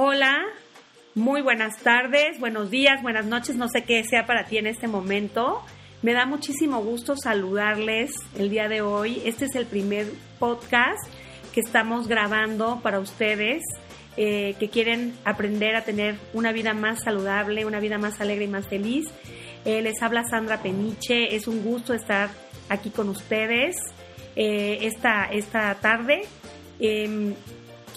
Hola, muy buenas tardes, buenos días, buenas noches, no sé qué sea para ti en este momento. Me da muchísimo gusto saludarles el día de hoy. Este es el primer podcast que estamos grabando para ustedes eh, que quieren aprender a tener una vida más saludable, una vida más alegre y más feliz. Eh, les habla Sandra Peniche, es un gusto estar aquí con ustedes eh, esta, esta tarde.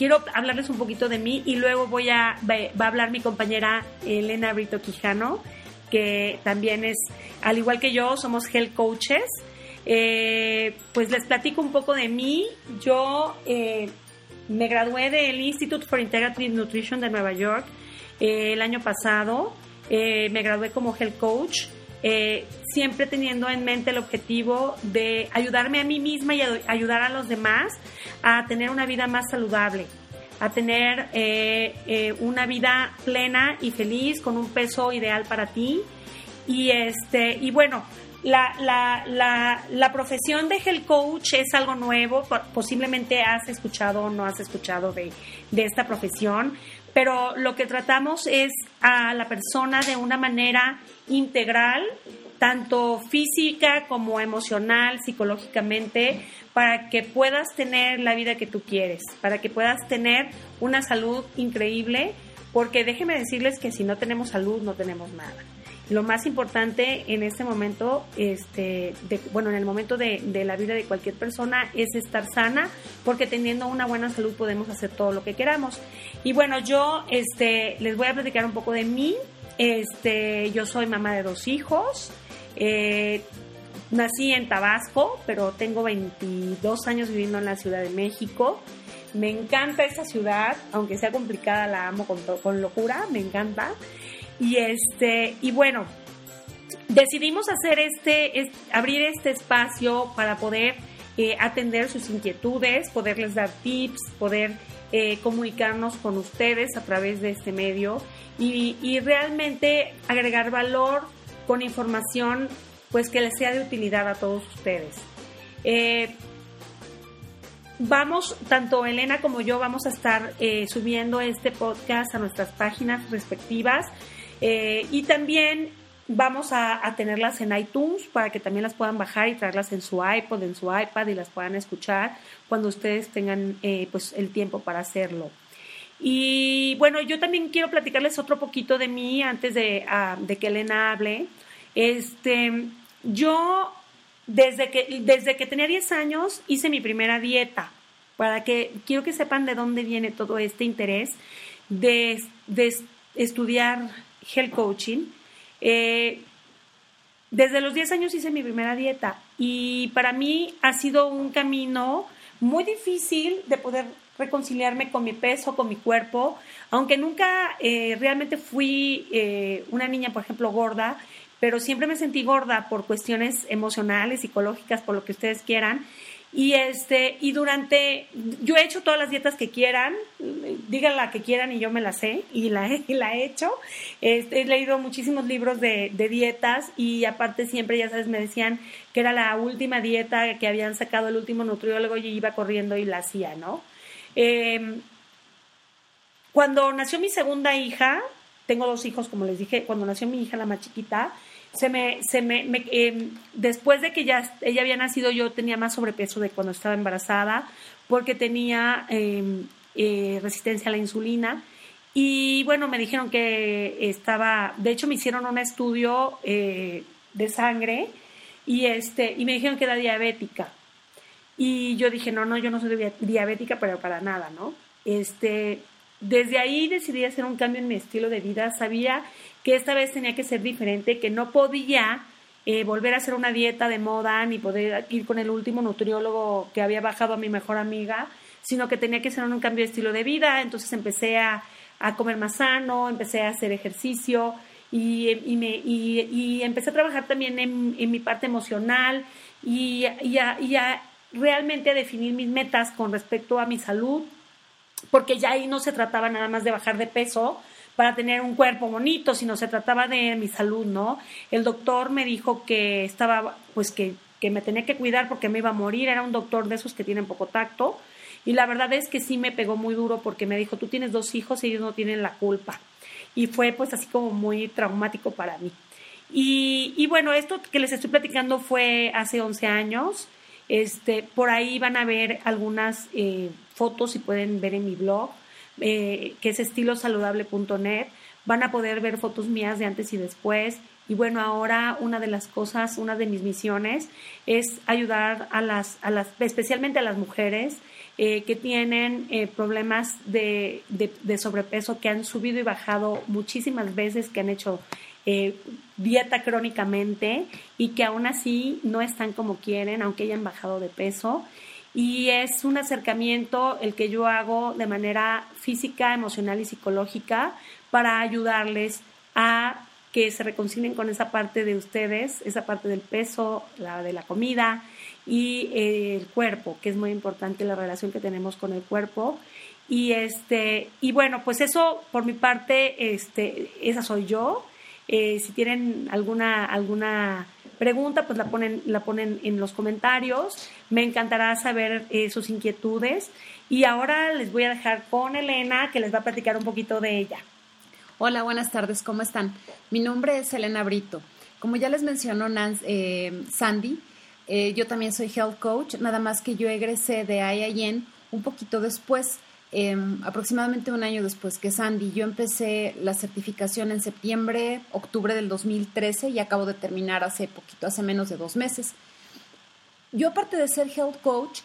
Quiero hablarles un poquito de mí y luego voy a, va a hablar mi compañera Elena Brito Quijano, que también es, al igual que yo, somos health coaches. Eh, pues les platico un poco de mí. Yo eh, me gradué del Institute for Integrative Nutrition de Nueva York eh, el año pasado. me gradué como health coach. Siempre teniendo en mente el objetivo de ayudarme a mí misma y ayudar a los demás a tener una vida más saludable, a tener una vida plena y feliz con un peso ideal para ti. Y este, y bueno, la, la, la, la, profesión de health coach es algo nuevo, posiblemente has escuchado o no has escuchado de, de esta profesión, pero lo que tratamos es a la persona de una manera integral, tanto física como emocional, psicológicamente, para que puedas tener la vida que tú quieres, para que puedas tener una salud increíble, porque déjenme decirles que si no tenemos salud no tenemos nada lo más importante en este momento, este, bueno, en el momento de, la vida de cualquier persona es estar sana, porque teniendo una buena salud podemos hacer todo lo que queramos. Y bueno, yo este, les voy a platicar un poco de mí. Este, yo soy mamá de dos hijos. Eh, nací en Tabasco, pero tengo 22 años viviendo en la Ciudad de México. Me encanta esta ciudad, aunque sea complicada, la amo con, con locura, me encanta. Y este, y bueno, decidimos hacer este, abrir este espacio para poder eh, atender sus inquietudes, poderles dar tips, poder eh, comunicarnos con ustedes a través de este medio y, realmente agregar valor con información pues que les sea de utilidad a todos ustedes. Eh, vamos, tanto Elena como yo vamos a estar subiendo este podcast a nuestras páginas respectivas. Eh, y también vamos a, tenerlas en iTunes para que también las puedan bajar y traerlas en su iPod, en su iPad y las puedan escuchar cuando ustedes tengan eh, pues el tiempo para hacerlo. Y bueno, yo también quiero platicarles otro poquito de mí antes de, ah, que Elena hable. Este, yo desde que, desde que tenía 10 años hice mi primera dieta, para que quiero que sepan de dónde viene todo este interés de, de estudiar health coaching. Eh, desde los 10 años hice mi primera dieta y para mí ha sido un camino muy difícil de poder reconciliarme con mi peso, con mi cuerpo, aunque nunca eh, realmente fui eh, una niña, por ejemplo, gorda, pero siempre me sentí gorda por cuestiones emocionales, psicológicas, por lo que ustedes quieran. Y este, y durante, yo he hecho todas las dietas que quieran, digan la que quieran y yo me la sé y la, la he hecho. Este, he leído muchísimos libros de, dietas y aparte siempre, ya sabes, me decían que era la última dieta que habían sacado el último nutriólogo y iba corriendo y la hacía, ¿no? Em, cuando nació mi segunda hija, tengo dos hijos, como les dije, cuando nació mi hija, la más chiquita, se me, se me, em, después de que ya ella había nacido, yo tenía más sobrepeso de cuando estaba embarazada, porque tenía em, eh, resistencia a la insulina. Y bueno, me dijeron que estaba, de hecho me hicieron un estudio eh, de sangre y, este, y me dijeron que era diabética. Y yo dije, no, no, yo no soy diabética, pero para nada, ¿no? Este, desde ahí decidí hacer un cambio en mi estilo de vida. Sabía que esta vez tenía que ser diferente, que no podía eh, volver a hacer una dieta de moda ni poder ir con el último nutriólogo que había bajado a mi mejor amiga, sino que tenía que hacer un cambio de estilo de vida. Entonces empecé a, comer más sano, empecé a hacer ejercicio y, me, y, empecé a trabajar también en, mi parte emocional y, y a realmente definir mis metas con respecto a mi salud, porque ya ahí no se trataba nada más de bajar de peso, para tener un cuerpo bonito, sino se trataba de mi salud, ¿no? El doctor me dijo que estaba, pues que, que me tenía que cuidar porque me iba a morir, era un doctor de esos que tienen poco tacto, y la verdad es que sí me pegó muy duro porque me dijo, tú tienes dos hijos y ellos no tienen la culpa. Y fue pues así como muy traumático para mí. Y, y bueno, esto que les estoy platicando fue hace 11 años. Este, por ahí van a ver algunas eh, fotos y pueden ver en mi blog. Eh, que es estilosaludable.net. Van a poder ver fotos mías de antes y después. Y bueno, ahora una de las cosas, una de mis misiones es ayudar a las, a las especialmente a las mujeres eh, que tienen problemas de, sobrepeso, que han subido y bajado muchísimas veces, que han hecho dieta crónicamente y que aún así no están como quieren, aunque hayan bajado de peso y es un acercamiento el que yo hago de manera física, emocional y psicológica para ayudarles a que se reconcilien con esa parte de ustedes, esa parte del peso, la de la comida y eh, el cuerpo, que es muy importante la relación que tenemos con el cuerpo. Y este, y bueno, pues eso por mi parte, este, esa soy yo. Eh, si tienen alguna, alguna pregunta, pues la ponen, la ponen en los comentarios. Me encantará saber eh, sus inquietudes. Y ahora les voy a dejar con Elena, que les va a platicar un poquito de ella. Hola, buenas tardes, ¿cómo están? Mi nombre es Elena Brito. Como ya les mencionó eh, Sandy, eh, yo también soy health coach, nada más que yo egresé de IIN un poquito después. Em, aproximadamente un año después que Sandy. Yo empecé la certificación en septiembre, octubre del 2013 y acabo de terminar hace poquito, hace menos de dos meses. Yo aparte de ser health coach,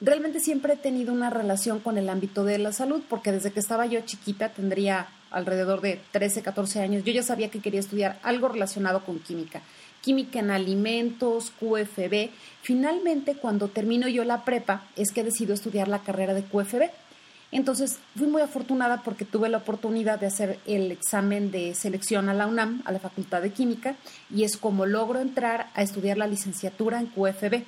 realmente siempre he tenido una relación con el ámbito de la salud, porque desde que estaba yo chiquita, tendría alrededor de 13, 14 años, yo ya sabía que quería estudiar algo relacionado con química. Química en alimentos, QFB. Finalmente, cuando termino yo la prepa, es que decido estudiar la carrera de QFB entonces fui muy afortunada porque tuve la oportunidad de hacer el examen de selección a la UNAM, a la Facultad de Química, y es como logro entrar a estudiar la licenciatura en QFB.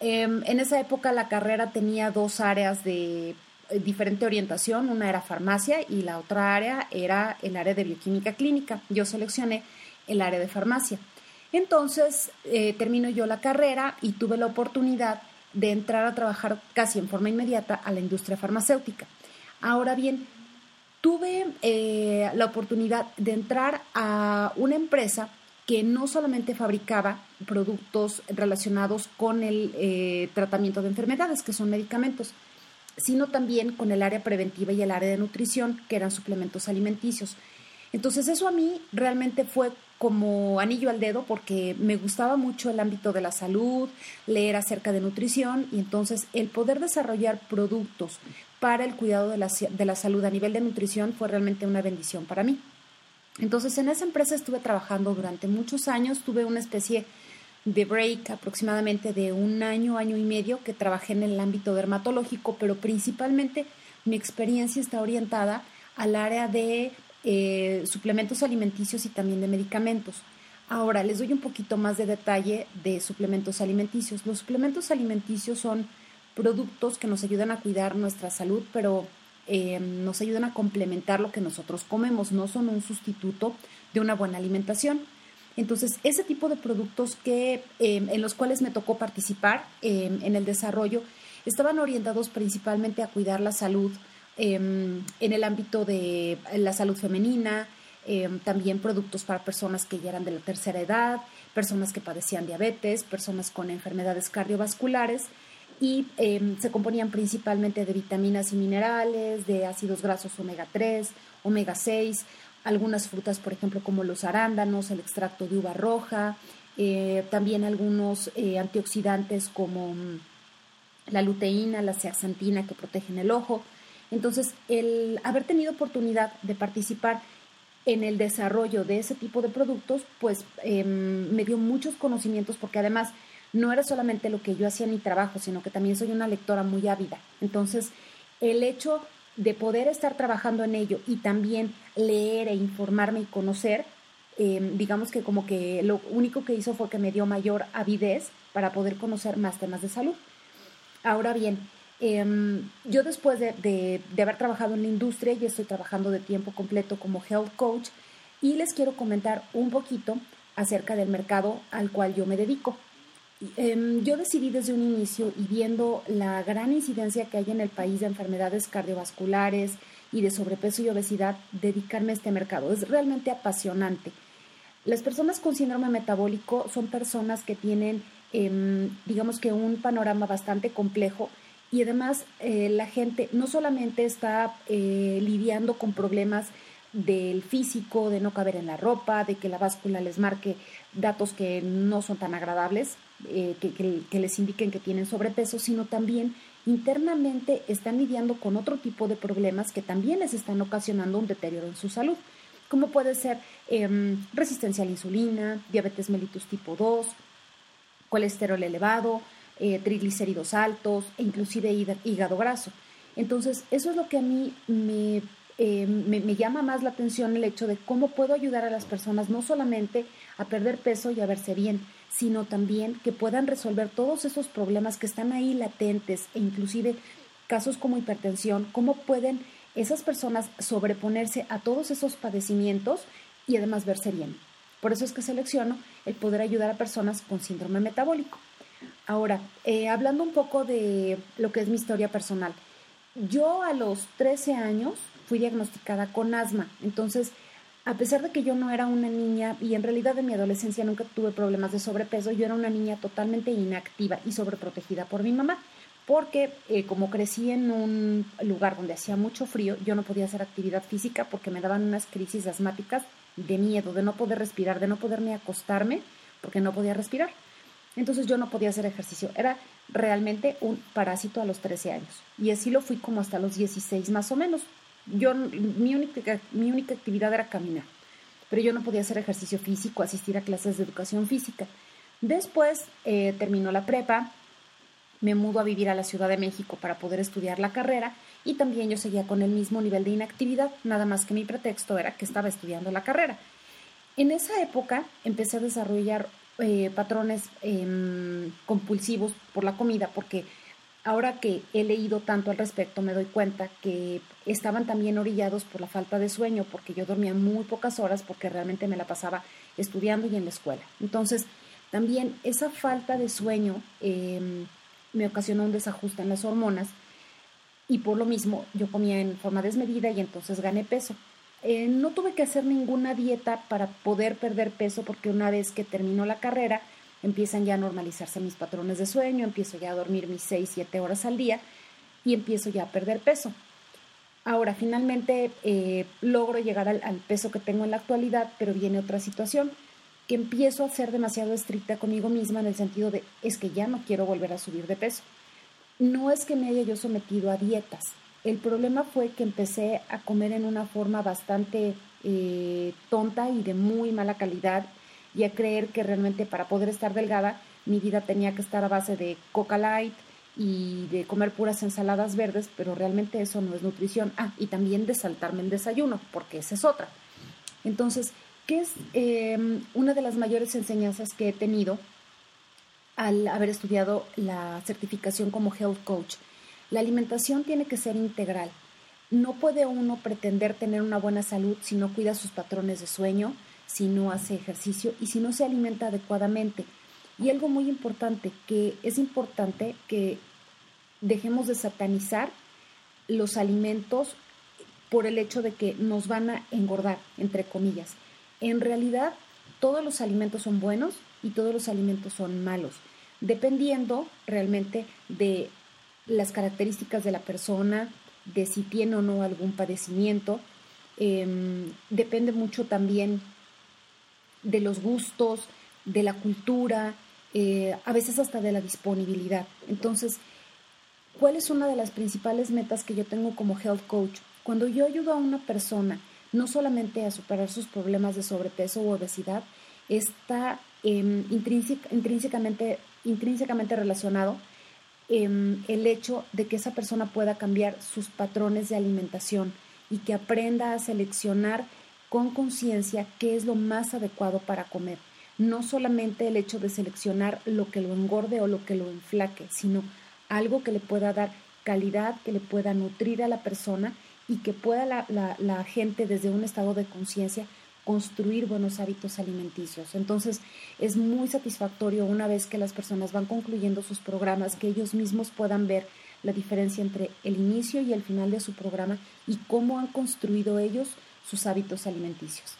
Em, en esa época la carrera tenía dos áreas de eh, diferente orientación, una era farmacia y la otra área era el área de bioquímica clínica. Yo seleccioné el área de farmacia. Entonces eh, termino yo la carrera y tuve la oportunidad de entrar a trabajar casi en forma inmediata a la industria farmacéutica. Ahora bien, tuve eh, la oportunidad de entrar a una empresa que no solamente fabricaba productos relacionados con el eh, tratamiento de enfermedades, que son medicamentos, sino también con el área preventiva y el área de nutrición, que eran suplementos alimenticios. Entonces eso a mí realmente fue como anillo al dedo porque me gustaba mucho el ámbito de la salud, leer acerca de nutrición y entonces el poder desarrollar productos para el cuidado de la, de la salud a nivel de nutrición fue realmente una bendición para mí. Entonces en esa empresa estuve trabajando durante muchos años, tuve una especie de break aproximadamente de un año, año y medio que trabajé en el ámbito dermatológico, pero principalmente mi experiencia está orientada al área de eh, suplementos alimenticios y también de medicamentos. Ahora, les doy un poquito más de detalle de suplementos alimenticios. Los suplementos alimenticios son productos que nos ayudan a cuidar nuestra salud, pero eh, nos ayudan a complementar lo que nosotros comemos, no son un sustituto de una buena alimentación. Entonces, ese tipo de productos que, eh, en los cuales me tocó participar en el desarrollo estaban orientados principalmente a cuidar la salud Em, en el ámbito de la salud femenina, em, también productos para personas que ya eran de la tercera edad, personas que padecían diabetes, personas con enfermedades cardiovasculares y em, se componían principalmente de vitaminas y minerales, de ácidos grasos omega 3, omega 6, algunas frutas, por ejemplo, como los arándanos, el extracto de uva roja, eh, también algunos eh, antioxidantes como mm, la luteína, la zeaxantina que protegen el ojo, entonces, el haber tenido oportunidad de participar en el desarrollo de ese tipo de productos, pues em, me dio muchos conocimientos porque además no era solamente lo que yo hacía en mi trabajo, sino que también soy una lectora muy ávida. Entonces, el hecho de poder estar trabajando en ello y también leer e informarme y conocer, em, digamos que como que lo único que hizo fue que me dio mayor avidez para poder conocer más temas de salud. Ahora bien, em, yo después de, haber trabajado en la industria, ya estoy trabajando de tiempo completo como health coach y les quiero comentar un poquito acerca del mercado al cual yo me dedico. Em, yo decidí desde un inicio y viendo la gran incidencia que hay en el país de enfermedades cardiovasculares y de sobrepeso y obesidad, dedicarme a este mercado. Es realmente apasionante. Las personas con síndrome metabólico son personas que tienen, em, digamos que un panorama bastante complejo y además eh, la gente no solamente está eh, lidiando con problemas del físico, de no caber en la ropa, de que la báscula les marque datos que no son tan agradables, eh, que, les indiquen que tienen sobrepeso, sino también internamente están lidiando con otro tipo de problemas que también les están ocasionando un deterioro en su salud, como puede ser em, resistencia a la insulina, diabetes mellitus tipo 2, colesterol elevado, eh, triglicéridos altos e inclusive hígado graso. Entonces, eso es lo que a mí me eh, me, llama más la atención el hecho de cómo puedo ayudar a las personas no solamente a perder peso y a verse bien, sino también que puedan resolver todos esos problemas que están ahí latentes e inclusive casos como hipertensión, cómo pueden esas personas sobreponerse a todos esos padecimientos y además verse bien. Por eso es que selecciono el poder ayudar a personas con síndrome metabólico. Ahora, eh, hablando un poco de lo que es mi historia personal. Yo a los 13 años fui diagnosticada con asma. Entonces, a pesar de que yo no era una niña y en realidad en mi adolescencia nunca tuve problemas de sobrepeso, yo era una niña totalmente inactiva y sobreprotegida por mi mamá, porque eh, como crecí en un lugar donde hacía mucho frío, yo no podía hacer actividad física porque me daban unas crisis asmáticas de miedo, de no poder respirar, de no poderme acostarme porque no podía respirar. Entonces yo no podía hacer ejercicio. Era realmente un parásito a los 13 años. Y así lo fui como hasta los 16 más o menos yo, mi única, mi única actividad era caminar, pero yo no podía hacer ejercicio físico, asistir a clases de educación física. Después eh, terminó la prepa, me mudo a vivir a la Ciudad de México para poder estudiar la carrera y también yo seguía con el mismo nivel de inactividad, nada más que mi pretexto era que estaba estudiando la carrera. En esa época empecé a desarrollar eh, patrones em, compulsivos por la comida porque ahora que he leído tanto al respecto, me doy cuenta que estaban también orillados por la falta de sueño, porque yo dormía muy pocas horas, porque realmente me la pasaba estudiando y en la escuela. Entonces, también esa falta de sueño em, me ocasionó un desajuste en las hormonas y por lo mismo yo comía en forma desmedida y entonces gané peso. Eh, no tuve que hacer ninguna dieta para poder perder peso porque una vez que terminó la carrera, empiezan ya a normalizarse mis patrones de sueño, empiezo ya a dormir mis 6, 7 horas al día y empiezo ya a perder peso. Ahora, finalmente eh, logro llegar al, peso que tengo en la actualidad, pero viene otra situación, que empiezo a ser demasiado estricta conmigo misma en el sentido de, es que ya no quiero volver a subir de peso. No es que me haya yo sometido a dietas. El problema fue que empecé a comer en una forma bastante eh, tonta y de muy mala calidad y a creer que realmente para poder estar delgada mi vida tenía que estar a base de coca light y de comer puras ensaladas verdes, pero realmente eso no es nutrición. Ah, y también de saltarme el desayuno, porque esa es otra. Entonces, ¿qué es em, una de las mayores enseñanzas que he tenido al haber estudiado la certificación como health coach? La alimentación tiene que ser integral. No puede uno pretender tener una buena salud si no cuida sus patrones de sueño, si no hace ejercicio y si no se alimenta adecuadamente. Y algo muy importante, que es importante que dejemos de satanizar los alimentos por el hecho de que nos van a engordar, entre comillas. En realidad, todos los alimentos son buenos y todos los alimentos son malos, dependiendo realmente de las características de la persona, de si tiene o no algún padecimiento. Em, depende mucho también de los gustos, de la cultura, eh, a veces hasta de la disponibilidad. Entonces, ¿cuál es una de las principales metas que yo tengo como health coach? Cuando yo ayudo a una persona no solamente a superar sus problemas de sobrepeso u obesidad, está em, intrínsecamente, intrínsecamente relacionado em, el hecho de que esa persona pueda cambiar sus patrones de alimentación y que aprenda a seleccionar con conciencia qué es lo más adecuado para comer. No solamente el hecho de seleccionar lo que lo engorde o lo que lo enflaque, sino algo que le pueda dar calidad, que le pueda nutrir a la persona y que pueda la, la, gente desde un estado de conciencia construir buenos hábitos alimenticios. Entonces, es muy satisfactorio una vez que las personas van concluyendo sus programas, que ellos mismos puedan ver la diferencia entre el inicio y el final de su programa y cómo han construido ellos sus hábitos alimenticios.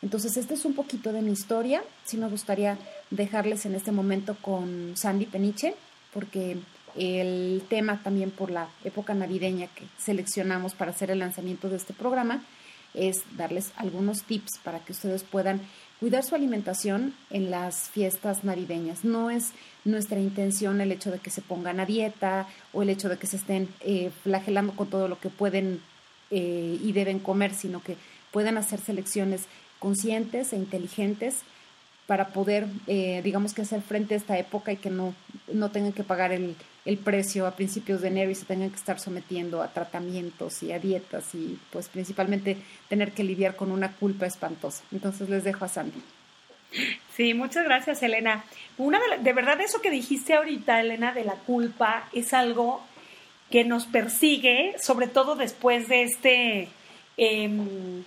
Entonces, este es un poquito de mi historia. Sí me gustaría dejarles en este momento con Sandy Peniche, porque el tema también por la época navideña que seleccionamos para hacer el lanzamiento de este programa es darles algunos tips para que ustedes puedan cuidar su alimentación en las fiestas navideñas. No es nuestra intención el hecho de que se pongan a dieta o el hecho de que se estén eh, flagelando con todo lo que pueden eh, y deben comer, sino que puedan hacer selecciones conscientes e inteligentes para poder, eh, digamos que hacer frente a esta época y que no, no tengan que pagar el, el precio a principios de enero y se tengan que estar sometiendo a tratamientos y a dietas y pues principalmente tener que lidiar con una culpa espantosa. Entonces les dejo a Sandy. Sí, muchas gracias, Elena. Una de, verdad eso que dijiste ahorita, Elena, de la culpa es algo que nos persigue, sobre todo después de este em,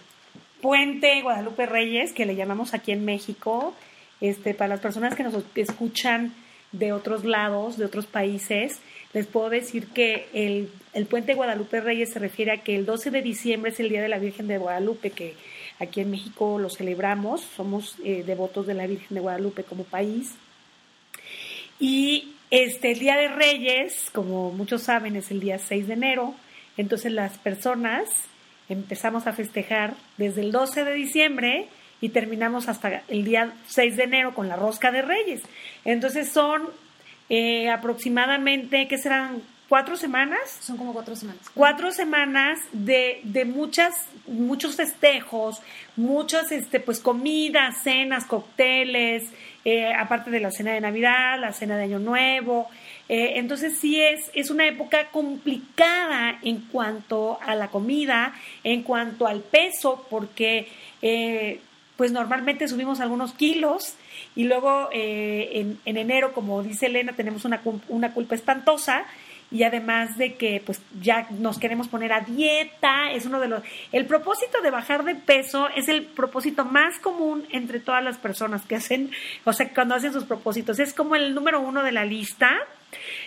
puente Guadalupe Reyes, que le llamamos aquí en México, este, para las personas que nos escuchan de otros lados, de otros países, les puedo decir que el, puente Guadalupe Reyes se refiere a que el 12 de diciembre es el Día de la Virgen de Guadalupe, que aquí en México lo celebramos, somos eh, devotos de la Virgen de Guadalupe como país. Y este, el Día de Reyes, como muchos saben, es el día 6 de enero, entonces las personas empezamos a festejar desde el 12 de diciembre y terminamos hasta el día 6 de enero con la rosca de Reyes. Entonces son eh, aproximadamente, ¿qué serán? ¿Cuatro semanas? Son como cuatro semanas. Cuatro semanas de, de muchas, muchos festejos, muchas este, pues comidas, cenas, cócteles, eh, aparte de la cena de Navidad, la cena de Año Nuevo. Eh, entonces sí es, es una época complicada en cuanto a la comida, en cuanto al peso, porque pues normalmente subimos algunos kilos y luego eh, en, en, enero, como dice Elena, tenemos una, una culpa espantosa y además de que pues ya nos queremos poner a dieta, es uno de los el propósito de bajar de peso es el propósito más común entre todas las personas que hacen, o sea, cuando hacen sus propósitos, es como el número uno de la lista.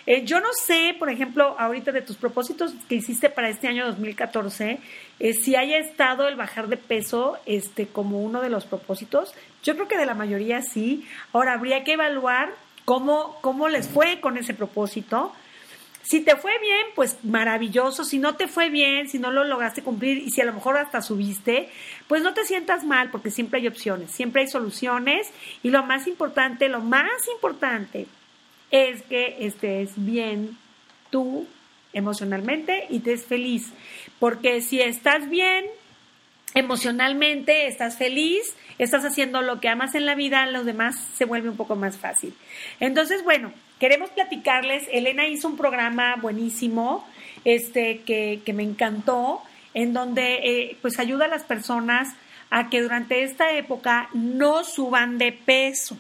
Eh, yo no sé, por ejemplo, ahorita de tus propósitos que hiciste para este año 2014, eh, si haya estado el bajar de peso este, como uno de los propósitos. Yo creo que de la mayoría sí. Ahora habría que evaluar cómo, cómo les fue con ese propósito si te fue bien, pues maravilloso. Si no te fue bien, si no lo lograste cumplir y si a lo mejor hasta subiste, pues no te sientas mal porque siempre hay opciones, siempre hay soluciones y lo más importante, lo más importante es que estés bien tú emocionalmente y te estés feliz. Porque si estás bien emocionalmente, estás feliz, estás haciendo lo que amas en la vida, los demás se vuelve un poco más fácil. Entonces, bueno, queremos platicarles, Elena hizo un programa buenísimo, este, que, que me encantó, en donde eh, pues ayuda a las personas a que durante esta época no suban de peso.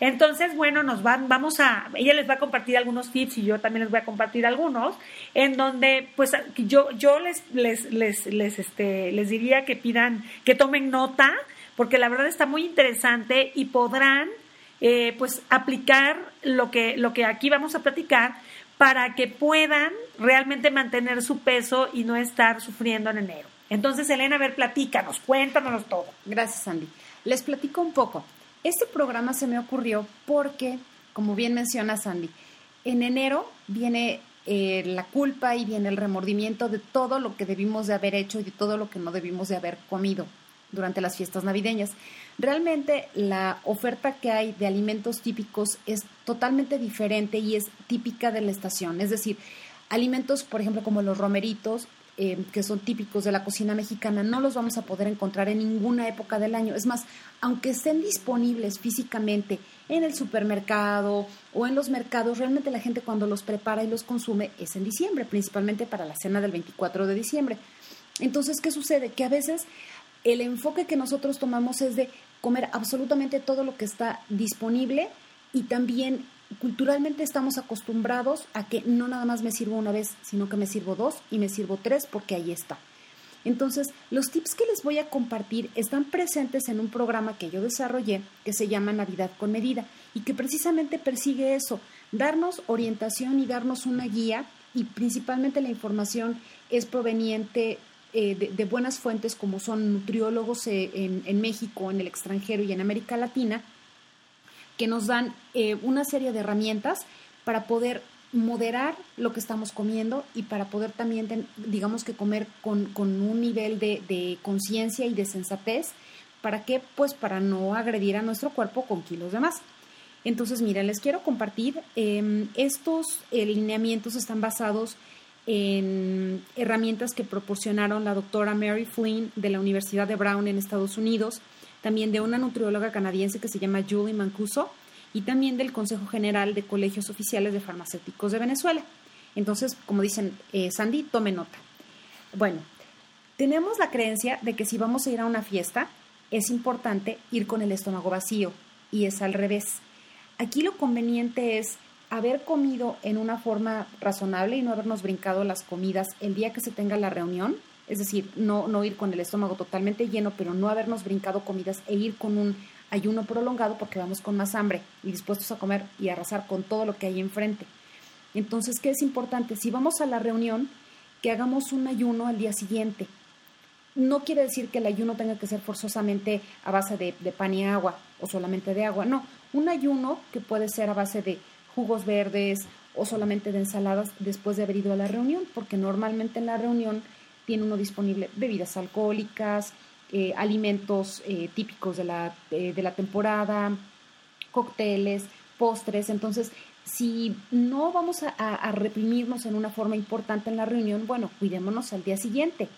Entonces, bueno, nos van, vamos a, ella les va a compartir algunos tips y yo también les voy a compartir algunos, en donde, pues, yo, yo les, les, les, les, este, les diría que pidan, que tomen nota, porque la verdad está muy interesante y podrán eh, pues aplicar lo que, lo que aquí vamos a platicar para que puedan realmente mantener su peso y no estar sufriendo en enero. Entonces, Elena, a ver, platícanos, cuéntanos todo. Gracias, Andy. Les platico un poco. Este programa se me ocurrió porque, como bien menciona Sandy, en enero viene eh, la culpa y viene el remordimiento de todo lo que debimos de haber hecho y de todo lo que no debimos de haber comido durante las fiestas navideñas. Realmente la oferta que hay de alimentos típicos es totalmente diferente y es típica de la estación. Es decir, Alimentos, por ejemplo, como los romeritos, eh, que son típicos de la cocina mexicana, no los vamos a poder encontrar en ninguna época del año. Es más, aunque estén disponibles físicamente en el supermercado o en los mercados, realmente la gente cuando los prepara y los consume es en diciembre, principalmente para la cena del 24 de diciembre. Entonces, ¿qué sucede? Que a veces el enfoque que nosotros tomamos es de comer absolutamente todo lo que está disponible y también culturalmente estamos acostumbrados a que no nada más me sirvo una vez, sino que me sirvo dos y me sirvo tres porque ahí está. Entonces, los tips que les voy a compartir están presentes en un programa que yo desarrollé que se llama Navidad con Medida y que precisamente persigue eso, darnos orientación y darnos una guía y principalmente la información es proveniente eh, de, buenas fuentes como son nutriólogos eh, en, en México, en el extranjero y en América Latina que nos dan eh, una serie de herramientas para poder moderar lo que estamos comiendo y para poder también, digamos que comer con, un nivel de, conciencia y de sensatez. ¿Para qué? Pues para no agredir a nuestro cuerpo con kilos de más. Entonces, miren, les quiero compartir, em, estos lineamientos están basados en herramientas que proporcionaron la doctora Mary Flynn de la Universidad de Brown en Estados Unidos, también de una nutrióloga canadiense que se llama Julie Mancuso y también del Consejo General de Colegios Oficiales de Farmacéuticos de Venezuela. Entonces, como dicen eh, Sandy, tome nota. Bueno, tenemos la creencia de que si vamos a ir a una fiesta, es importante ir con el estómago vacío y es al revés. Aquí lo conveniente es haber comido en una forma razonable y no habernos brincado las comidas el día que se tenga la reunión es decir, no, no ir con el estómago totalmente lleno, pero no habernos brincado comidas e ir con un ayuno prolongado porque vamos con más hambre y dispuestos a comer y arrasar con todo lo que hay enfrente. Entonces, ¿qué es importante? Si vamos a la reunión, que hagamos un ayuno al día siguiente. No quiere decir que el ayuno tenga que ser forzosamente a base de, de pan y agua o solamente de agua, no, un ayuno que puede ser a base de jugos verdes o solamente de ensaladas después de haber ido a la reunión, porque normalmente en la reunión tiene uno disponible bebidas alcohólicas, eh, alimentos eh, típicos de la, eh, de la temporada, cócteles, postres. Entonces, si no vamos a, a, reprimirnos en una forma importante en la reunión, bueno, cuidémonos al día siguiente,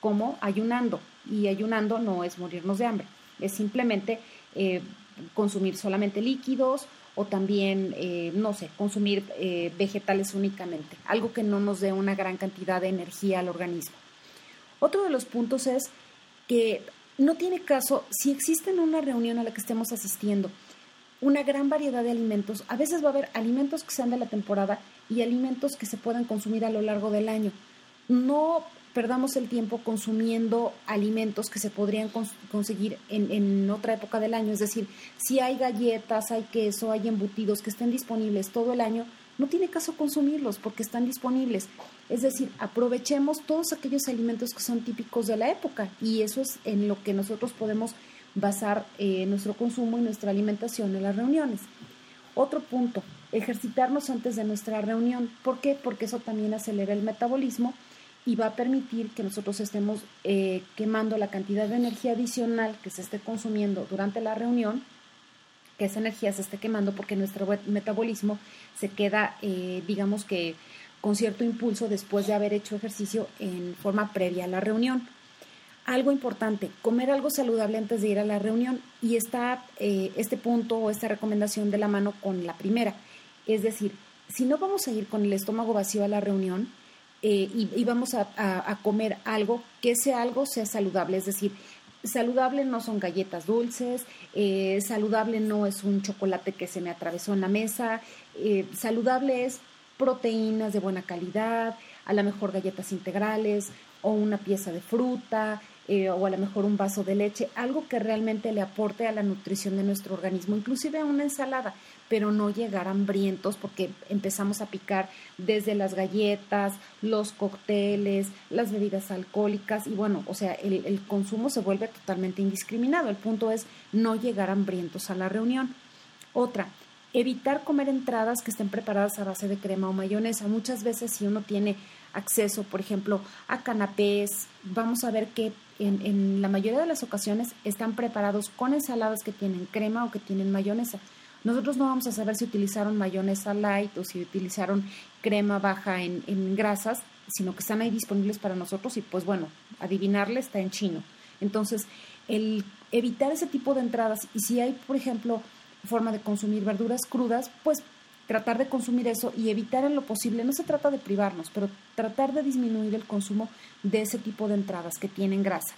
como ayunando. Y ayunando no es morirnos de hambre, es simplemente consumir solamente líquidos o también, no sé, consumir vegetales únicamente, algo que no nos dé una gran cantidad de energía al organismo. Otro de los puntos es que no tiene caso, si existe en una reunión a la que estemos asistiendo una gran variedad de alimentos, a veces va a haber alimentos que sean de la temporada y alimentos que se puedan consumir a lo largo del año. No perdamos el tiempo consumiendo alimentos que se podrían conseguir en, en, otra época del año. Es decir, si hay galletas, hay queso, hay embutidos que estén disponibles todo el año, no tiene caso consumirlos porque están disponibles. Es decir, aprovechemos todos aquellos alimentos que son típicos de la época y eso es en lo que nosotros podemos basar eh, nuestro consumo y nuestra alimentación en las reuniones. Otro punto, ejercitarnos antes de nuestra reunión. ¿Por qué? Porque eso también acelera el metabolismo y va a permitir que nosotros estemos eh, quemando la cantidad de energía adicional que se esté consumiendo durante la reunión que esa energía se esté quemando porque nuestro metabolismo se queda, eh, digamos que, con cierto impulso después de haber hecho ejercicio en forma previa a la reunión. Algo importante, comer algo saludable antes de ir a la reunión y está eh, este punto o esta recomendación de la mano con la primera. Es decir, si no vamos a ir con el estómago vacío a la reunión eh, y, vamos a, a comer algo, que ese algo sea saludable, es decir, Saludable no son galletas dulces, eh, saludable no es un chocolate que se me atravesó en la mesa, eh, saludable es proteínas de buena calidad, a lo mejor galletas integrales o una pieza de fruta eh, o a lo mejor un vaso de leche, algo que realmente le aporte a la nutrición de nuestro organismo, inclusive una ensalada pero no llegar hambrientos porque empezamos a picar desde las galletas, los cócteles, las bebidas alcohólicas y bueno, o sea, el, el consumo se vuelve totalmente indiscriminado. El punto es no llegar hambrientos a la reunión. Otra, evitar comer entradas que estén preparadas a base de crema o mayonesa. Muchas veces si uno tiene acceso, por ejemplo, a canapés, vamos a ver que en, la mayoría de las ocasiones están preparados con ensaladas que tienen crema o que tienen mayonesa nosotros no vamos a saber si utilizaron mayonesa light o si utilizaron crema baja en, en grasas, sino que están ahí disponibles para nosotros y pues bueno, adivinarle está en chino. Entonces, el evitar ese tipo de entradas y si hay, por ejemplo, forma de consumir verduras crudas, pues tratar de consumir eso y evitar en lo posible, no se trata de privarnos, pero tratar de disminuir el consumo de ese tipo de entradas que tienen grasa.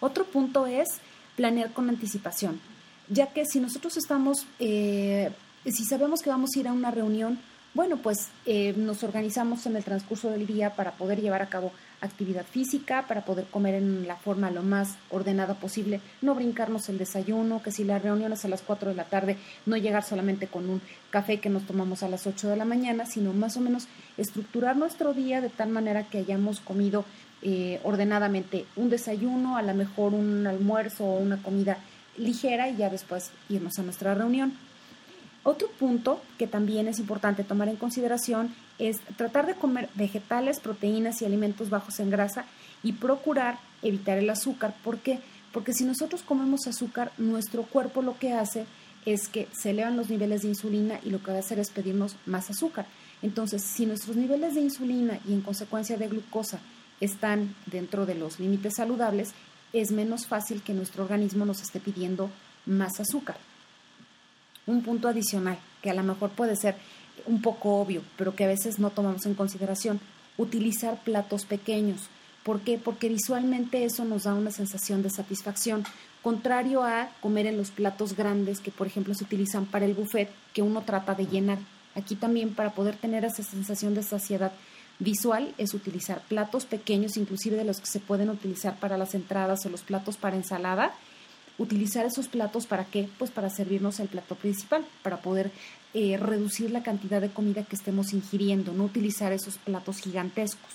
Otro punto es planear con anticipación, ya que si nosotros estamos, eh, si sabemos que vamos a ir a una reunión, bueno, pues eh, nos organizamos en el transcurso del día para poder llevar a cabo actividad física, para poder comer en la forma lo más ordenada posible, no brincarnos el desayuno, que si la reunión es a las 4 de la tarde, no llegar solamente con un café que nos tomamos a las 8 de la mañana, sino más o menos estructurar nuestro día de tal manera que hayamos comido eh, ordenadamente un desayuno, a lo mejor un almuerzo o una comida ligera y ya después irnos a nuestra reunión. Otro punto que también es importante tomar en consideración es tratar de comer vegetales, proteínas y alimentos bajos en grasa y procurar evitar el azúcar. ¿Por qué? Porque si nosotros comemos azúcar, nuestro cuerpo lo que hace es que se elevan los niveles de insulina y lo que va a hacer es pedirnos más azúcar. Entonces, si nuestros niveles de insulina y en consecuencia de glucosa están dentro de los límites saludables, es menos fácil que nuestro organismo nos esté pidiendo más azúcar. Un punto adicional, que a lo mejor puede ser un poco obvio, pero que a veces no tomamos en consideración, utilizar platos pequeños. ¿Por qué? Porque visualmente eso nos da una sensación de satisfacción, contrario a comer en los platos grandes que, por ejemplo, se utilizan para el buffet, que uno trata de llenar. Aquí también, para poder tener esa sensación de saciedad visual, es utilizar platos pequeños, inclusive de los que se pueden utilizar para las entradas o los platos para ensalada, utilizar esos platos para qué? Pues para servirnos el plato principal, para poder eh, reducir la cantidad de comida que estemos ingiriendo, no utilizar esos platos gigantescos.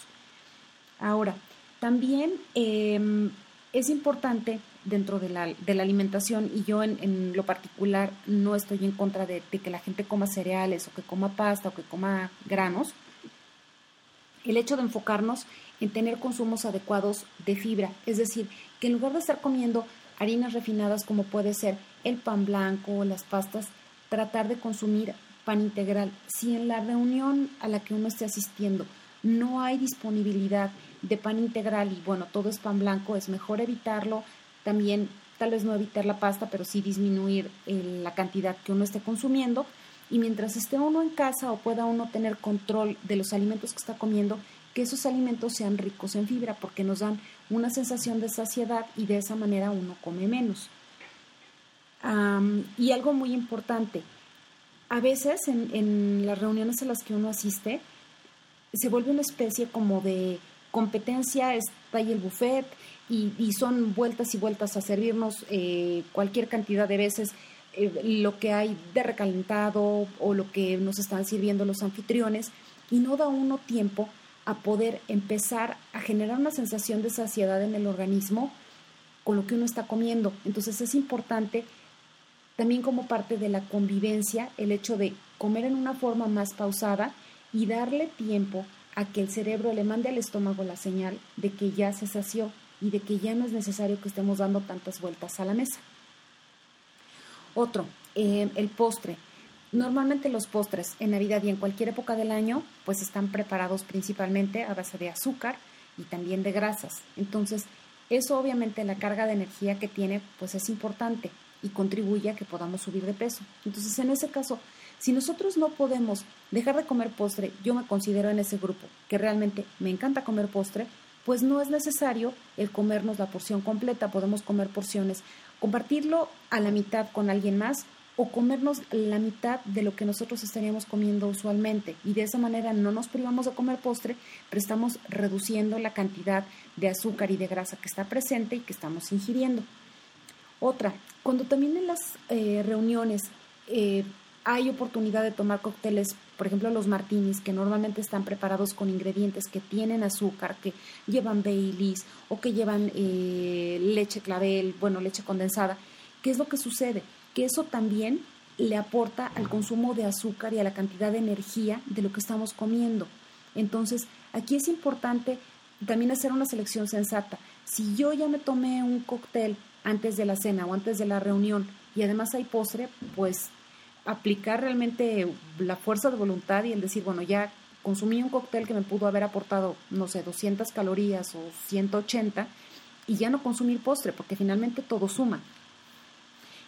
Ahora, también em, es importante dentro de la, de la alimentación, y yo en, lo particular no estoy en contra de, de que la gente coma cereales o que coma pasta o que coma granos, el hecho de enfocarnos en tener consumos adecuados de fibra, es decir, que en lugar de estar comiendo harinas refinadas como puede ser el pan blanco o las pastas, tratar de consumir pan integral. Si en la reunión a la que uno esté asistiendo no hay disponibilidad de pan integral y bueno, todo es pan blanco, es mejor evitarlo. También tal vez no evitar la pasta, pero sí disminuir la cantidad que uno esté consumiendo. Y mientras esté uno en casa o pueda uno tener control de los alimentos que está comiendo, que esos alimentos sean ricos en fibra porque nos dan una sensación de saciedad y de esa manera uno come menos. y algo muy importante, a veces en, las reuniones a las que uno asiste se vuelve una especie como de competencia, está ahí el buffet y, son vueltas y vueltas a servirnos eh, cualquier cantidad de veces eh, lo que hay de recalentado o lo que nos están sirviendo los anfitriones y no da uno tiempo a poder empezar a generar una sensación de saciedad en el organismo con lo que uno está comiendo. Entonces es importante también como parte de la convivencia el hecho de comer en una forma más pausada y darle tiempo a que el cerebro le mande al estómago la señal de que ya se sació y de que ya no es necesario que estemos dando tantas vueltas a la mesa. Otro, eh, el postre. Normalmente los postres en Navidad y en cualquier época del año pues están preparados principalmente a base de azúcar y también de grasas. Entonces, eso obviamente la carga de energía que tiene pues es importante y contribuye a que podamos subir de peso. Entonces, en ese caso, si nosotros no podemos dejar de comer postre, yo me considero en ese grupo que realmente me encanta comer postre, pues no es necesario el comernos la porción completa, podemos comer porciones, compartirlo a la mitad con alguien más o comernos la mitad de lo que nosotros estaríamos comiendo usualmente. Y de esa manera no nos privamos de comer postre, pero estamos reduciendo la cantidad de azúcar y de grasa que está presente y que estamos ingiriendo. Otra, cuando también en las eh, reuniones eh, hay oportunidad de tomar cócteles, por ejemplo los martinis, que normalmente están preparados con ingredientes que tienen azúcar, que llevan Baileys o que llevan eh, leche clavel, bueno, leche condensada, ¿qué es lo que sucede? Que eso también le aporta al consumo de azúcar y a la cantidad de energía de lo que estamos comiendo. Entonces, aquí es importante también hacer una selección sensata. Si yo ya me tomé un cóctel antes de la cena o antes de la reunión y además hay postre, pues aplicar realmente la fuerza de voluntad y el decir, bueno, ya consumí un cóctel que me pudo haber aportado, no sé, 200 calorías o 180 y ya no consumir postre, porque finalmente todo suma.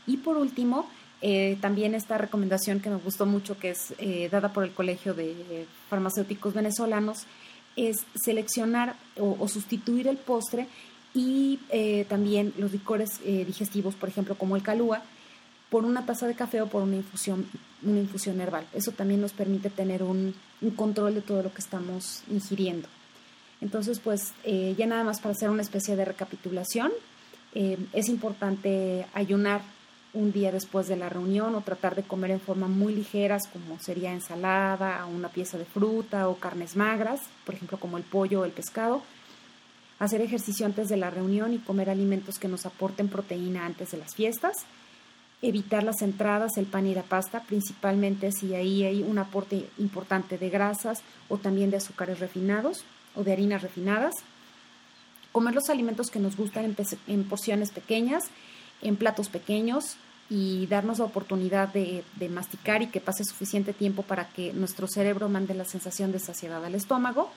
Y por último, eh, también esta recomendación que me gustó mucho, que es eh, dada por el Colegio de Farmacéuticos Venezolanos, es seleccionar o, sustituir el postre y eh, también los licores digestivos, por ejemplo, como el calúa, por una taza de café o por una infusión, una infusión herbal. Eso también nos permite tener un, control de todo lo que estamos ingiriendo. Entonces, pues ya nada más para hacer una especie de recapitulación, es importante ayunar un día después de la reunión o tratar de comer en forma muy ligeras como sería ensalada, una pieza de fruta o carnes magras, por ejemplo como el pollo o el pescado. Hacer ejercicio antes de la reunión y comer alimentos que nos aporten proteína antes de las fiestas. Evitar las entradas, el pan y la pasta, principalmente si ahí hay un aporte importante de grasas o también de azúcares refinados o de harinas refinadas. Comer los alimentos que nos gustan en, en porciones pequeñas, en platos pequeños, y darnos la oportunidad de, masticar y que pase suficiente tiempo para que nuestro cerebro mande la sensación de saciedad al estómago.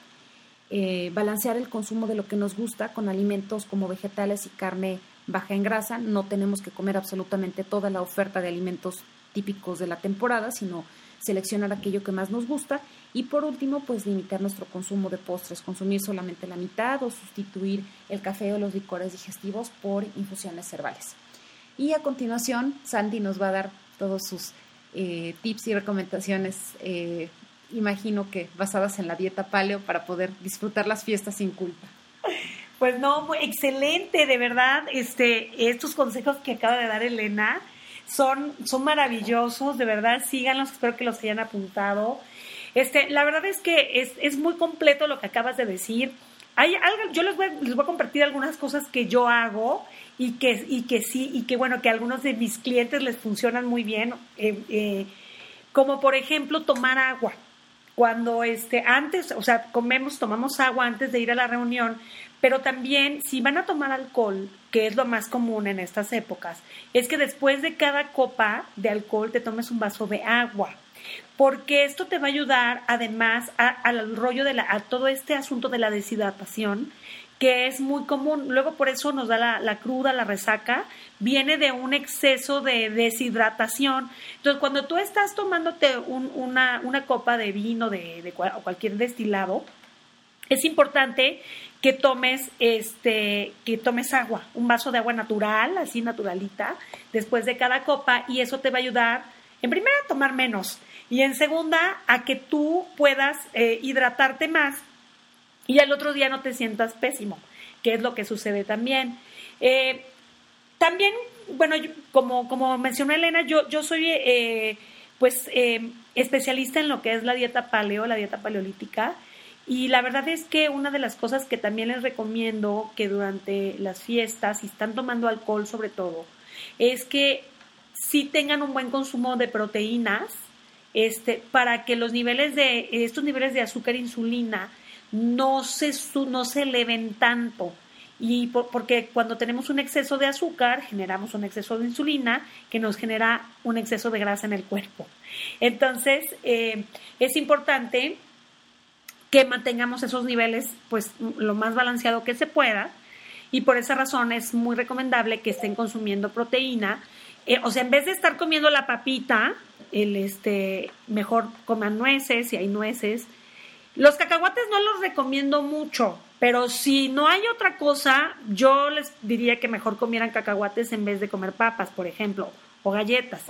Eh, balancear el consumo de lo que nos gusta con alimentos como vegetales y carne baja en grasa. No tenemos que comer absolutamente toda la oferta de alimentos típicos de la temporada, sino seleccionar aquello que más nos gusta. Y por último, pues limitar nuestro consumo de postres, consumir solamente la mitad o sustituir el café o los licores digestivos por infusiones herbales. Y a continuación, Sandy nos va a dar todos sus eh, tips y recomendaciones, eh, imagino que basadas en la dieta paleo para poder disfrutar las fiestas sin culpa. Pues no, excelente, de verdad, este, estos consejos que acaba de dar Elena son, son maravillosos, de verdad, síganlos, espero que los hayan apuntado. Este, la verdad es que es, es muy completo lo que acabas de decir. Hay algo, yo les voy, les voy a compartir algunas cosas que yo hago y que, y que sí, y que bueno, que algunos de mis clientes les funcionan muy bien, eh, eh, como por ejemplo tomar agua. Cuando este, antes, o sea, comemos, tomamos agua antes de ir a la reunión, pero también si van a tomar alcohol, que es lo más común en estas épocas, es que después de cada copa de alcohol te tomes un vaso de agua porque esto te va a ayudar además al rollo de la, a todo este asunto de la deshidratación que es muy común. Luego por eso nos da la, cruda, la resaca, viene de un exceso de deshidratación. Entonces, cuando tú estás tomándote una, una, copa de vino de, de o cualquier destilado, es importante que tomes este que tomes agua, un vaso de agua natural, así naturalita, después de cada copa y eso te va a ayudar en primera a tomar menos y en segunda a que tú puedas eh, hidratarte más y al otro día no te sientas pésimo, que es lo que sucede también. Eh, también, bueno, como, como mencionó Elena, yo, yo soy eh, pues eh, especialista en lo que es la dieta paleo, la dieta paleolítica. Y la verdad es que una de las cosas que también les recomiendo que durante las fiestas, si están tomando alcohol sobre todo, es que sí tengan un buen consumo de proteínas, este, para que los niveles de, estos niveles de azúcar e insulina no se, no se eleven tanto. Y porque cuando tenemos un exceso de azúcar, generamos un exceso de insulina que nos genera un exceso de grasa en el cuerpo. Entonces, eh, es importante que mantengamos esos niveles pues lo más balanceado que se pueda y por esa razón es muy recomendable que estén consumiendo proteína. Eh, o sea, en vez de estar comiendo la papita, el, este, mejor coman nueces, si hay nueces, los cacahuates no los recomiendo mucho, pero si no hay otra cosa, yo les diría que mejor comieran cacahuates en vez de comer papas, por ejemplo, o galletas.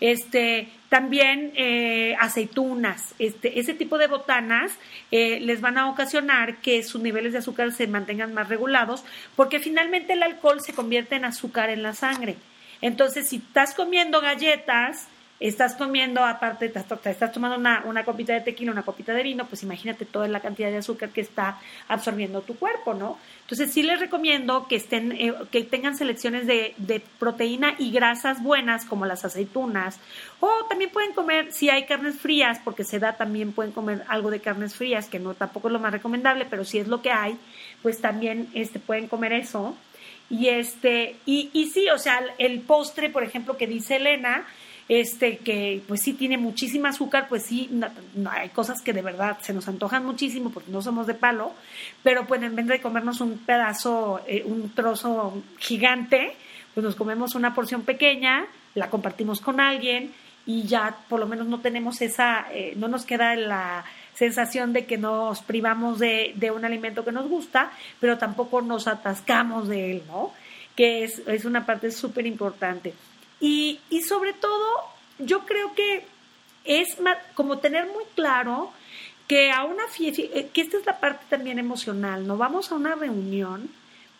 Este, también eh, aceitunas, este, ese tipo de botanas eh, les van a ocasionar que sus niveles de azúcar se mantengan más regulados, porque finalmente el alcohol se convierte en azúcar en la sangre. Entonces, si estás comiendo galletas, estás comiendo, aparte, te estás tomando una, una, copita de tequila, una copita de vino, pues imagínate toda la cantidad de azúcar que está absorbiendo tu cuerpo, ¿no? Entonces sí les recomiendo que estén, eh, que tengan selecciones de, de, proteína y grasas buenas, como las aceitunas, o también pueden comer, si hay carnes frías, porque se da, también pueden comer algo de carnes frías, que no tampoco es lo más recomendable, pero si es lo que hay, pues también este, pueden comer eso. Y este, y, y sí, o sea, el postre, por ejemplo, que dice Elena, este que pues sí tiene muchísima azúcar, pues sí, hay cosas que de verdad se nos antojan muchísimo porque no somos de palo, pero pues en vez de comernos un pedazo, eh, un trozo gigante, pues nos comemos una porción pequeña, la compartimos con alguien y ya por lo menos no tenemos esa, eh, no nos queda la sensación de que nos privamos de, de un alimento que nos gusta, pero tampoco nos atascamos de él, ¿no? Que es, es una parte súper importante. Y, y sobre todo, yo creo que es como tener muy claro que a una fiesta, eh, que esta es la parte también emocional, no vamos a una reunión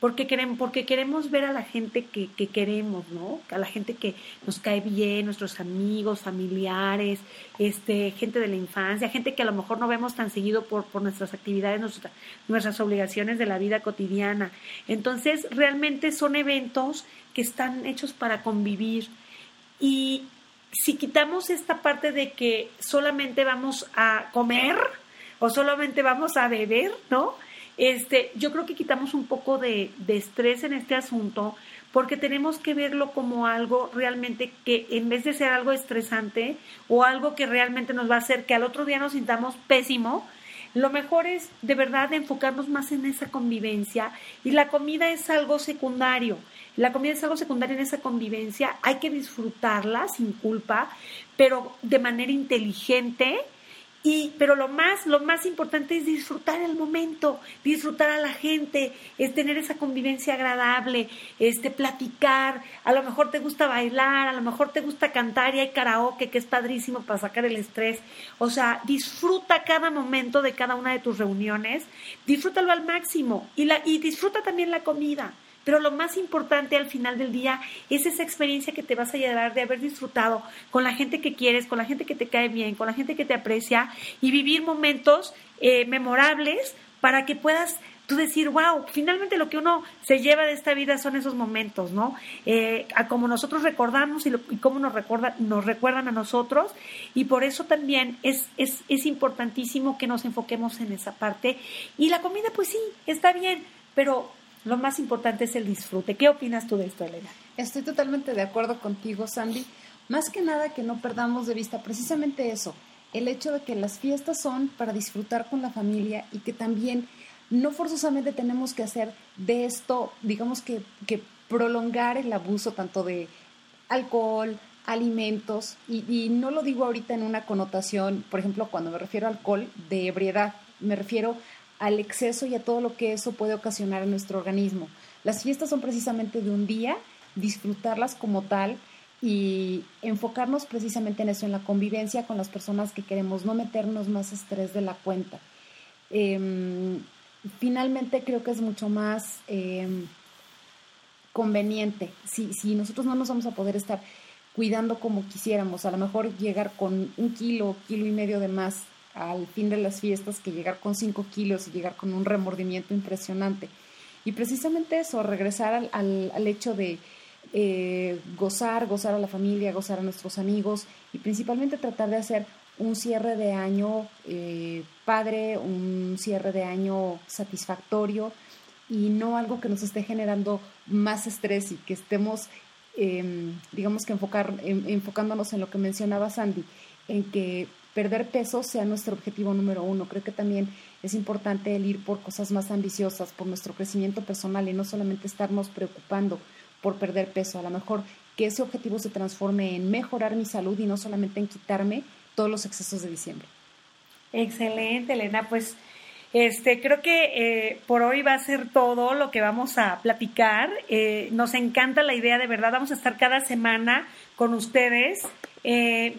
porque queremos, porque queremos ver a la gente que, que, queremos, ¿no? A la gente que nos cae bien, nuestros amigos, familiares, este, gente de la infancia, gente que a lo mejor no vemos tan seguido por, por nuestras actividades, nuestras obligaciones de la vida cotidiana. Entonces, realmente son eventos están hechos para convivir. Y si quitamos esta parte de que solamente vamos a comer o solamente vamos a beber, ¿no? Este, yo creo que quitamos un poco de, de estrés en este asunto porque tenemos que verlo como algo realmente que en vez de ser algo estresante o algo que realmente nos va a hacer que al otro día nos sintamos pésimo, lo mejor es de verdad enfocarnos más en esa convivencia y la comida es algo secundario. La comida es algo secundario en esa convivencia, hay que disfrutarla sin culpa, pero de manera inteligente. Y, pero lo más, lo más importante es disfrutar el momento, disfrutar a la gente, es tener esa convivencia agradable, este, platicar, a lo mejor te gusta bailar, a lo mejor te gusta cantar y hay karaoke que es padrísimo para sacar el estrés. O sea, disfruta cada momento de cada una de tus reuniones, disfrútalo al máximo y, la, y disfruta también la comida. Pero lo más importante al final del día es esa experiencia que te vas a llevar de haber disfrutado con la gente que quieres, con la gente que te cae bien, con la gente que te aprecia y vivir momentos eh, memorables para que puedas tú decir, wow, finalmente lo que uno se lleva de esta vida son esos momentos, ¿no? Eh, a como nosotros recordamos y, cómo nos, recuerda, nos recuerdan a nosotros. Y por eso también es, es, es importantísimo que nos enfoquemos en esa parte. Y la comida, pues sí, está bien, pero lo más importante es el disfrute. ¿Qué opinas tú de esto, Elena? Estoy totalmente de acuerdo contigo, Sandy. Más que nada que no perdamos de vista precisamente eso, el hecho de que las fiestas son para disfrutar con la familia y que también no forzosamente tenemos que hacer de esto, digamos que, que prolongar el abuso tanto de alcohol, alimentos, y, y, no lo digo ahorita en una connotación, por ejemplo, cuando me refiero a alcohol, de ebriedad, me refiero al exceso y a todo lo que eso puede ocasionar en nuestro organismo. Las fiestas son precisamente de un día, disfrutarlas como tal y enfocarnos precisamente en eso, en la convivencia con las personas que queremos, no meternos más estrés de la cuenta. Em, finalmente creo que es mucho más em, conveniente. Si, si nosotros no nos vamos a poder estar cuidando como quisiéramos, a lo mejor llegar con un kilo, kilo y medio de más al fin de las fiestas que llegar con 5 kilos y llegar con un remordimiento impresionante. Y precisamente eso, regresar al, al, hecho de eh, gozar, gozar a la familia, gozar a nuestros amigos y principalmente tratar de hacer un cierre de año eh, padre, un cierre de año satisfactorio y no algo que nos esté generando más estrés y que estemos, em, digamos que enfocar, enfocándonos en lo que mencionaba Sandy, en que perder peso sea nuestro objetivo número uno. Creo que también es importante el ir por cosas más ambiciosas, por nuestro crecimiento personal y no solamente estarnos preocupando por perder peso. A lo mejor que ese objetivo se transforme en mejorar mi salud y no solamente en quitarme todos los excesos de diciembre. Excelente, Elena. Pues este, creo que eh, por hoy va a ser todo lo que vamos a platicar. Eh, nos encanta la idea, de verdad. Vamos a estar cada semana con ustedes. Eh,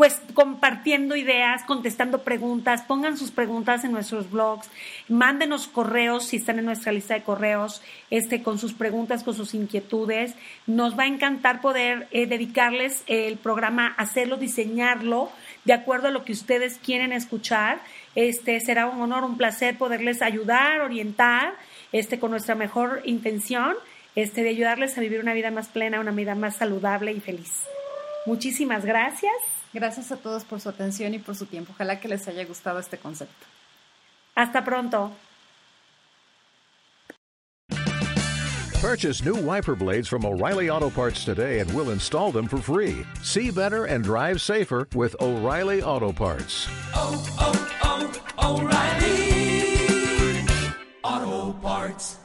pues compartiendo ideas, contestando preguntas, pongan sus preguntas en nuestros blogs, mándenos correos si están en nuestra lista de correos, este, con sus preguntas, con sus inquietudes. Nos va a encantar poder eh, dedicarles el programa, hacerlo, diseñarlo de acuerdo a lo que ustedes quieren escuchar. Este será un honor, un placer poderles ayudar, orientar, este, con nuestra mejor intención, este, de ayudarles a vivir una vida más plena, una vida más saludable y feliz. Muchísimas gracias. Gracias a todos por su atención y por su tiempo. Ojalá que les haya gustado este concepto. Hasta pronto. Purchase new wiper blades from O'Reilly Auto Parts today and we'll install them for free. See better and drive safer with O'Reilly Auto Parts. oh, oh, O'Reilly Auto Parts.